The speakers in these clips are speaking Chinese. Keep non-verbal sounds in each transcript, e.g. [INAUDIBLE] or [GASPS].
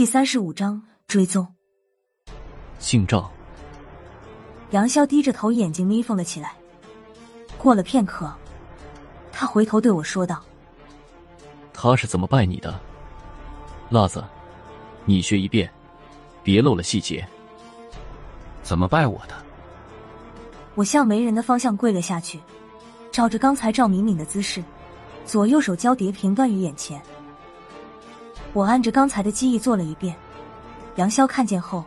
第三十五章追踪。姓赵。杨潇低着头，眼睛眯缝了起来。过了片刻，他回头对我说道：“他是怎么拜你的？辣子，你学一遍，别漏了细节。怎么拜我的？”我向没人的方向跪了下去，照着刚才赵敏敏的姿势，左右手交叠平端于眼前。我按着刚才的记忆做了一遍。杨潇看见后，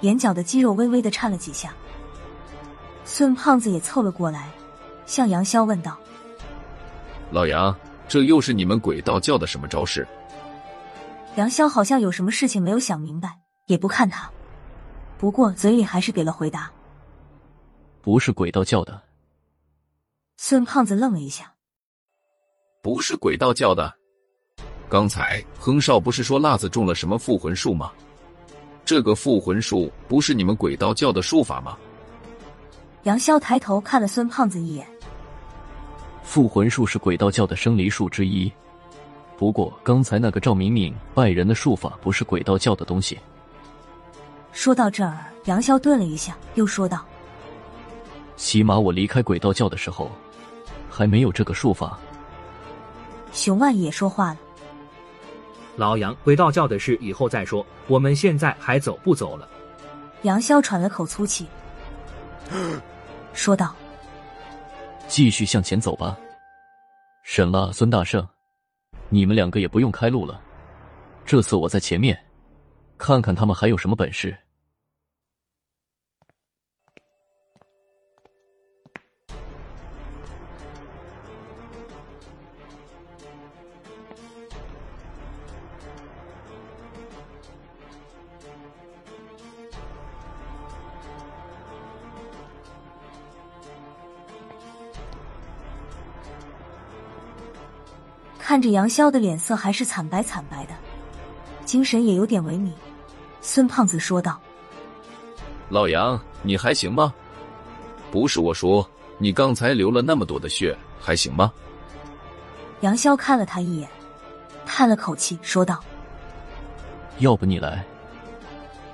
眼角的肌肉微微的颤了几下。孙胖子也凑了过来，向杨潇问道：“老杨，这又是你们鬼道教的什么招式？”杨潇好像有什么事情没有想明白，也不看他，不过嘴里还是给了回答：“不是鬼道教的。”孙胖子愣了一下：“不是鬼道教的？刚才亨少不是说辣子中了什么附魂术吗？这个附魂术不是你们鬼道教的术法吗？”杨潇抬头看了孙胖子一眼。附魂术是鬼道教的生离术之一，不过刚才那个赵敏敏拜人的术法不是鬼道教的东西。说到这儿，杨潇顿了一下，又说道：“起码我离开鬼道教的时候，还没有这个术法。”熊万也说话了：“老杨，回道教的事以后再说，我们现在还走不走了？”杨潇喘了口粗气。说道：“继续向前走吧，沈了、孙大圣，你们两个也不用开路了。这次我在前面，看看他们还有什么本事。”看着杨潇的脸色还是惨白惨白的，精神也有点萎靡。孙胖子说道：“老杨，你还行吗？不是我说，你刚才流了那么多的血，还行吗？”杨潇看了他一眼，叹了口气，说道：“要不你来，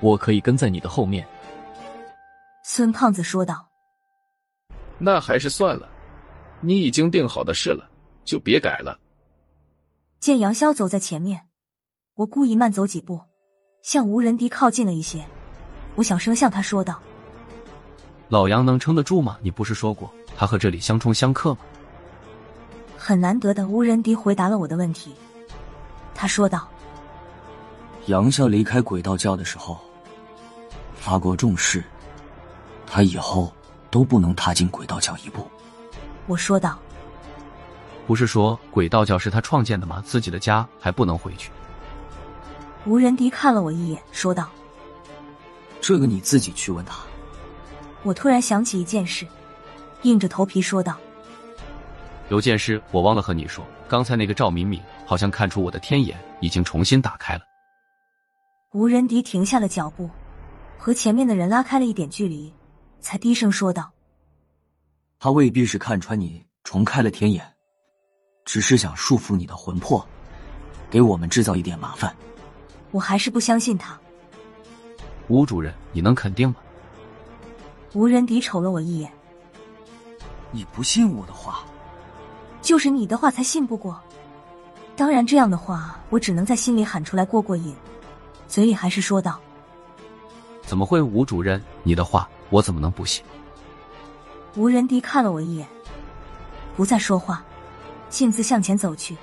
我可以跟在你的后面。”孙胖子说道：“那还是算了，你已经定好的事了，就别改了。”见杨潇走在前面，我故意慢走几步，向吴仁迪靠近了一些。我小声向他说道：“老杨能撑得住吗？你不是说过他和这里相冲相克吗？”很难得的，吴仁迪回答了我的问题。他说道：“杨潇离开鬼道教的时候，发过重誓，他以后都不能踏进鬼道教一步。”我说道。不是说鬼道教是他创建的吗？自己的家还不能回去。吴仁迪看了我一眼，说道：“这个你自己去问他。”我突然想起一件事，硬着头皮说道：“有件事我忘了和你说，刚才那个赵敏敏好像看出我的天眼已经重新打开了。”吴仁迪停下了脚步，和前面的人拉开了一点距离，才低声说道：“他未必是看穿你重开了天眼。”只是想束缚你的魂魄，给我们制造一点麻烦。我还是不相信他。吴主任，你能肯定吗？吴仁迪瞅了我一眼。你不信我的话，就是你的话才信不过。当然，这样的话我只能在心里喊出来过过瘾，嘴里还是说道：“怎么会，吴主任？你的话我怎么能不信？”吴仁迪看了我一眼，不再说话。径自向前走去，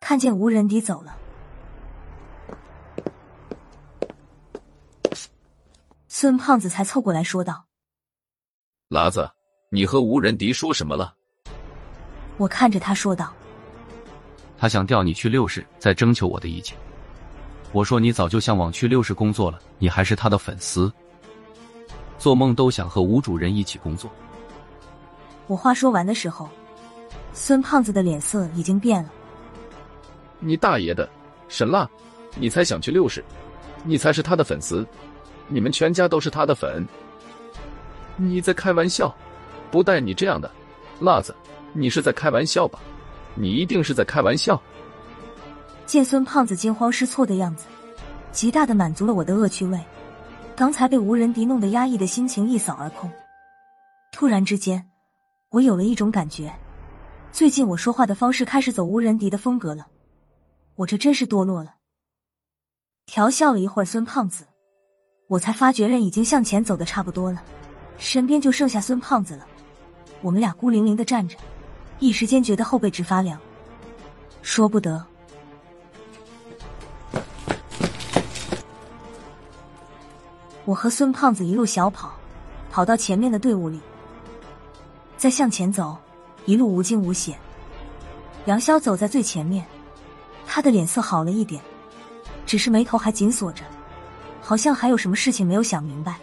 看见吴仁迪走了，孙胖子才凑过来说道：“喇子，你和吴仁迪说什么了？”我看着他说道。他想调你去六市，再征求我的意见。我说你早就向往去六市工作了，你还是他的粉丝，做梦都想和吴主任一起工作。我话说完的时候，孙胖子的脸色已经变了。你大爷的，沈辣，你才想去六市，你才是他的粉丝，你们全家都是他的粉。你在开玩笑？不带你这样的，辣子，你是在开玩笑吧？你一定是在开玩笑。见孙胖子惊慌失措的样子，极大的满足了我的恶趣味。刚才被无人敌弄得压抑的心情一扫而空。突然之间，我有了一种感觉，最近我说话的方式开始走无人敌的风格了。我这真是堕落了。调笑了一会儿，孙胖子，我才发觉人已经向前走的差不多了，身边就剩下孙胖子了。我们俩孤零零的站着，一时间觉得后背直发凉，说不得。我和孙胖子一路小跑，跑到前面的队伍里，再向前走，一路无惊无险。杨潇走在最前面，他的脸色好了一点，只是眉头还紧锁着，好像还有什么事情没有想明白。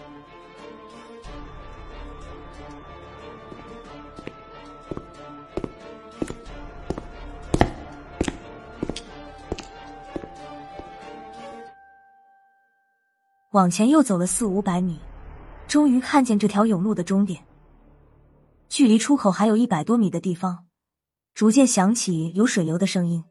往前又走了四五百米，终于看见这条甬路的终点。距离出口还有一百多米的地方，逐渐响起有水流的声音。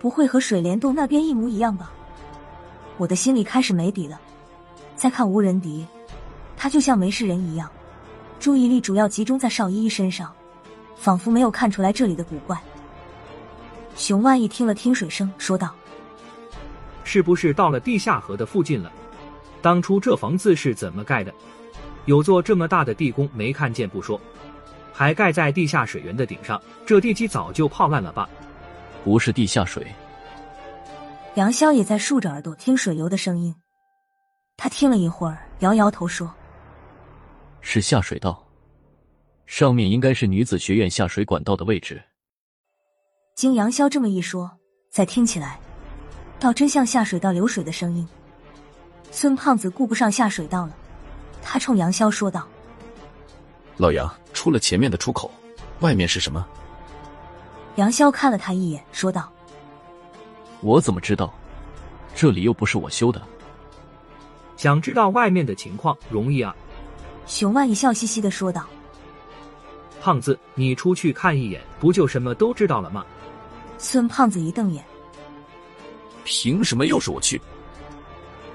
不会和水帘洞那边一模一样吧？我的心里开始没底了。再看无人敌，他就像没事人一样。注意力主要集中在邵依依身上，仿佛没有看出来这里的古怪。熊万一听了听水声，说道：“是不是到了地下河的附近了？当初这房子是怎么盖的？有座这么大的地宫没看见不说，还盖在地下水源的顶上，这地基早就泡烂了吧？不是地下水。”杨潇也在竖着耳朵听水流的声音，他听了一会儿，摇摇头说。是下水道，上面应该是女子学院下水管道的位置。经杨潇这么一说，再听起来，倒真像下水道流水的声音。孙胖子顾不上下水道了，他冲杨潇说道：“老杨，出了前面的出口，外面是什么？”杨潇看了他一眼，说道：“我怎么知道？这里又不是我修的。想知道外面的情况容易啊。”熊万一笑嘻嘻的说道：“胖子，你出去看一眼，不就什么都知道了吗？”孙胖子一瞪眼：“凭什么又是我去？”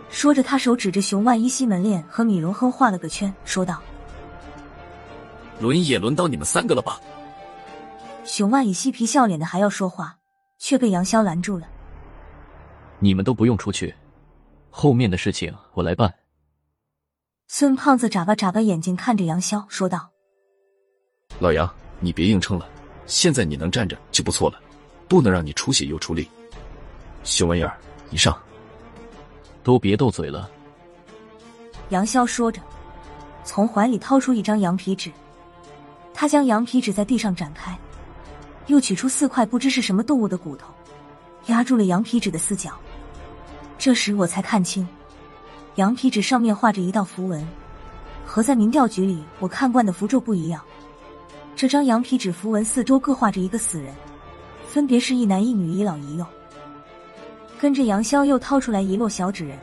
说着，他手指着熊万一西门链和米荣亨画了个圈，说道：“轮也轮到你们三个了吧？”熊万一嬉皮笑脸的还要说话，却被杨潇拦住了：“你们都不用出去，后面的事情我来办。”孙胖子眨巴眨巴眼睛，看着杨潇说道：“老杨，你别硬撑了，现在你能站着就不错了，不能让你出血又出力。熊玩意儿，你上！都别斗嘴了。”杨潇说着，从怀里掏出一张羊皮纸，他将羊皮纸在地上展开，又取出四块不知是什么动物的骨头，压住了羊皮纸的四角。这时我才看清。羊皮纸上面画着一道符文，和在民调局里我看惯的符咒不一样。这张羊皮纸符文四周各画着一个死人，分别是一男一女、一老一幼。跟着杨潇又掏出来一摞小纸人，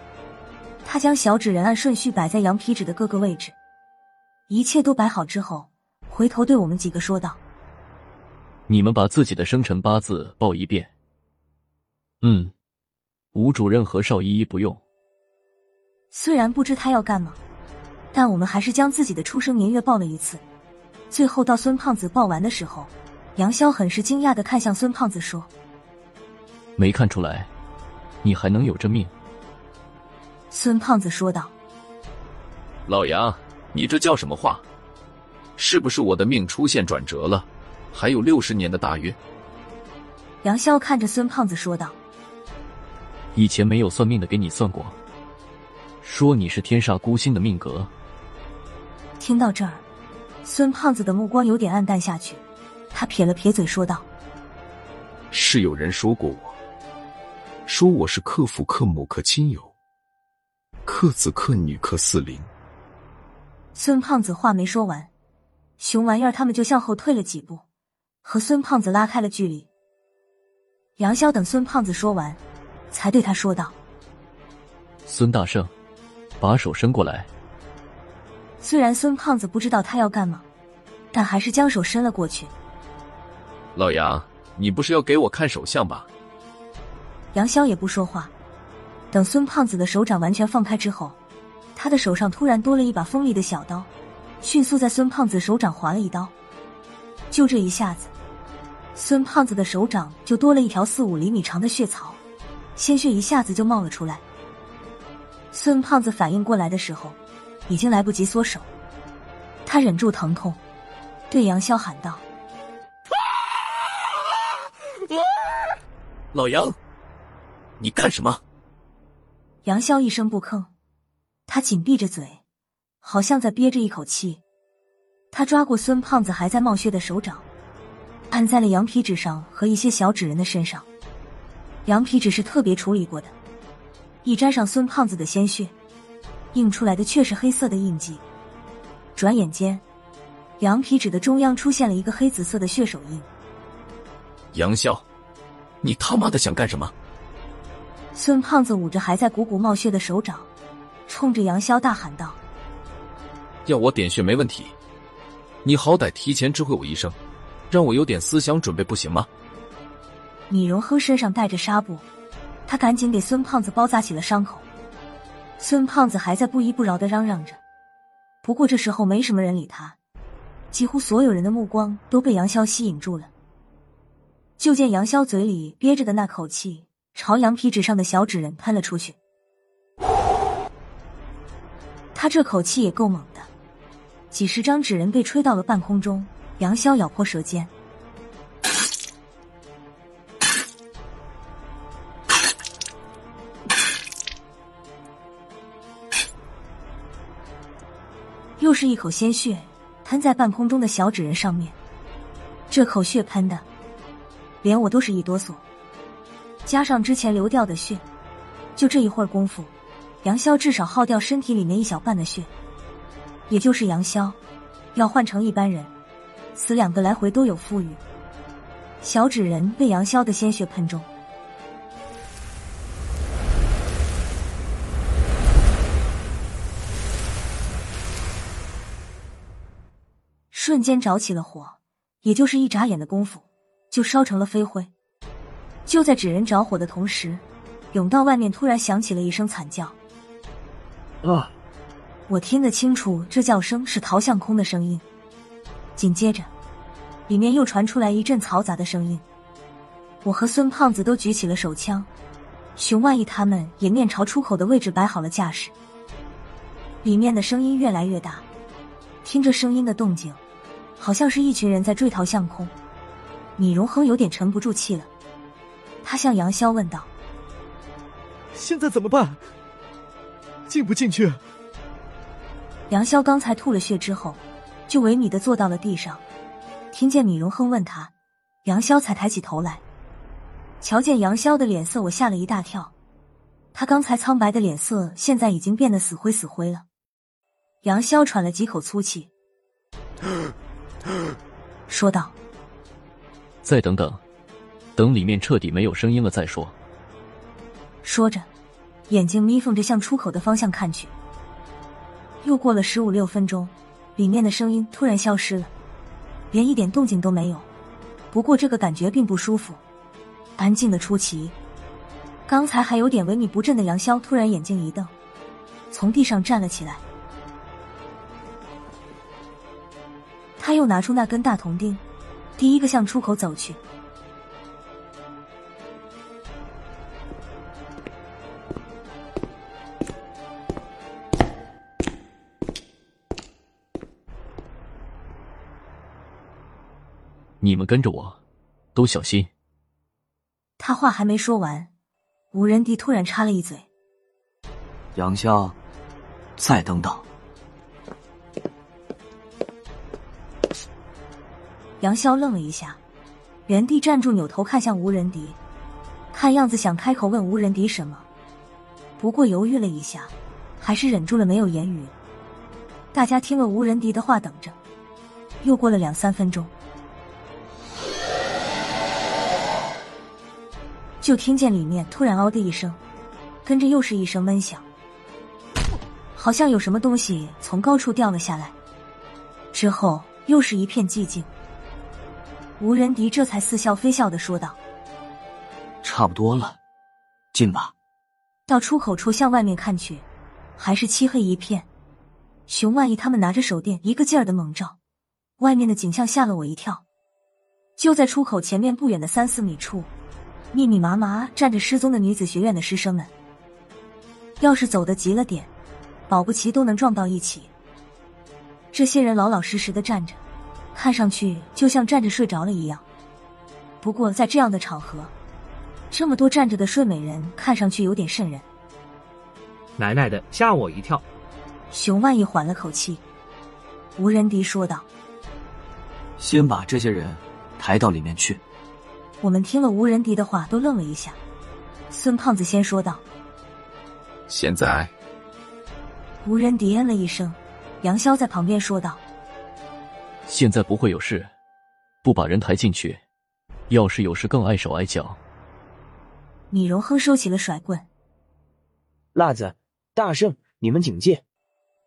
他将小纸人按顺序摆在羊皮纸的各个位置。一切都摆好之后，回头对我们几个说道：“你们把自己的生辰八字报一遍。”嗯，吴主任和邵依依不用。虽然不知他要干嘛，但我们还是将自己的出生年月报了一次。最后到孙胖子报完的时候，杨潇很是惊讶的看向孙胖子说：“没看出来，你还能有这命。”孙胖子说道：“老杨，你这叫什么话？是不是我的命出现转折了？还有六十年的大运？”杨潇看着孙胖子说道：“以前没有算命的给你算过。”说你是天煞孤星的命格。听到这儿，孙胖子的目光有点暗淡下去，他撇了撇嘴说道：“是有人说过我，说我是克父克母克亲友，克子克女克四邻。”孙胖子话没说完，熊玩意儿他们就向后退了几步，和孙胖子拉开了距离。杨潇等孙胖子说完，才对他说道：“孙大圣，把手伸过来。”虽然孙胖子不知道他要干嘛，但还是将手伸了过去。老杨，你不是要给我看手相吧？杨潇也不说话。等孙胖子的手掌完全放开之后，他的手上突然多了一把锋利的小刀，迅速在孙胖子手掌划了一刀。就这一下子，孙胖子的手掌就多了一条四五厘米长的血槽，鲜血一下子就冒了出来。孙胖子反应过来的时候。已经来不及缩手，他忍住疼痛，对杨潇喊道：“老杨，你干什么？”杨潇一声不吭，他紧闭着嘴，好像在憋着一口气。他抓过孙胖子还在冒血的手掌，按在了羊皮纸上和一些小纸人的身上。羊皮纸是特别处理过的，一沾上孙胖子的鲜血。映出来的却是黑色的印记。转眼间，羊皮纸的中央出现了一个黑紫色的血手印。杨潇，你他妈的想干什么？孙胖子捂着还在鼓鼓冒血的手掌，冲着杨潇大喊道：“要我点穴没问题，你好歹提前知会我一声，让我有点思想准备不行吗？”米荣亨身上带着纱布，他赶紧给孙胖子包扎起了伤口。孙胖子还在不依不饶的嚷嚷着，不过这时候没什么人理他，几乎所有人的目光都被杨潇吸引住了。就见杨潇嘴里憋着的那口气朝羊皮纸上的小纸人喷了出去，他这口气也够猛的，几十张纸人被吹到了半空中。杨潇咬破舌尖。是一口鲜血喷在半空中的小纸人上面，这口血喷的，连我都是一哆嗦。加上之前流掉的血，就这一会儿功夫，杨潇至少耗掉身体里面一小半的血。也就是杨潇，要换成一般人，死两个来回都有富裕。小纸人被杨潇的鲜血喷中。瞬间着起了火，也就是一眨眼的功夫，就烧成了飞灰。就在纸人着火的同时，甬道外面突然响起了一声惨叫。啊！我听得清楚，这叫声是陶相空的声音。紧接着，里面又传出来一阵嘈杂的声音。我和孙胖子都举起了手枪，熊万一他们也面朝出口的位置摆好了架势。里面的声音越来越大，听着声音的动静。好像是一群人在追逃相空，米荣亨有点沉不住气了。他向杨潇问道：“现在怎么办？进不进去？”杨潇刚才吐了血之后，就萎靡的坐到了地上。听见米荣亨问他，杨潇才抬起头来。瞧见杨潇的脸色，我吓了一大跳。他刚才苍白的脸色，现在已经变得死灰死灰了。杨潇喘了几口粗气。[LAUGHS] [GASPS] 说道：“再等等，等里面彻底没有声音了再说。”说着，眼睛眯缝着向出口的方向看去。又过了十五六分钟，里面的声音突然消失了，连一点动静都没有。不过这个感觉并不舒服，安静的出奇。刚才还有点萎靡不振的杨潇突然眼睛一瞪，从地上站了起来。他又拿出那根大铜钉，第一个向出口走去。你们跟着我，都小心。他话还没说完，吴仁迪突然插了一嘴：“杨潇，再等等。”杨潇愣了一下，原地站住，扭头看向吴仁迪，看样子想开口问吴仁迪什么，不过犹豫了一下，还是忍住了没有言语。大家听了吴仁迪的话，等着。又过了两三分钟，就听见里面突然“嗷”的一声，跟着又是一声闷响，好像有什么东西从高处掉了下来。之后又是一片寂静。吴仁迪这才似笑非笑的说道：“差不多了，进吧。”到出口处向外面看去，还是漆黑一片。熊万一他们拿着手电，一个劲儿的猛照，外面的景象吓了我一跳。就在出口前面不远的三四米处，密密麻麻站着失踪的女子学院的师生们。要是走得急了点，保不齐都能撞到一起。这些人老老实实的站着。看上去就像站着睡着了一样。不过在这样的场合，这么多站着的睡美人，看上去有点瘆人。奶奶的，吓我一跳！熊万一缓了口气，吴仁迪说道：“先把这些人抬到里面去。”我们听了吴仁迪的话，都愣了一下。孙胖子先说道：“现在。”吴仁迪嗯了一声，杨潇在旁边说道。现在不会有事，不把人抬进去，要是有事更碍手碍脚。米荣亨收起了甩棍，辣子、大圣，你们警戒。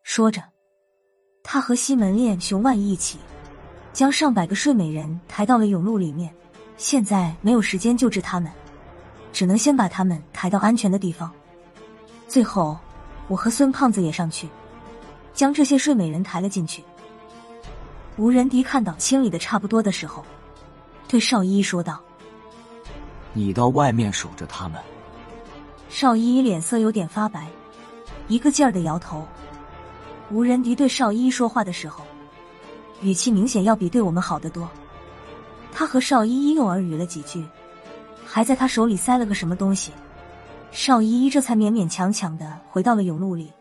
说着，他和西门烈、熊万一起，将上百个睡美人抬到了甬路里面。现在没有时间救治他们，只能先把他们抬到安全的地方。最后，我和孙胖子也上去，将这些睡美人抬了进去。吴仁迪看到清理的差不多的时候，对邵依依说道：“你到外面守着他们。”邵依依脸色有点发白，一个劲儿的摇头。吴仁迪对邵依依说话的时候，语气明显要比对我们好得多。他和邵依依又耳语了几句，还在他手里塞了个什么东西，邵依依这才勉勉强强的回到了甬路里。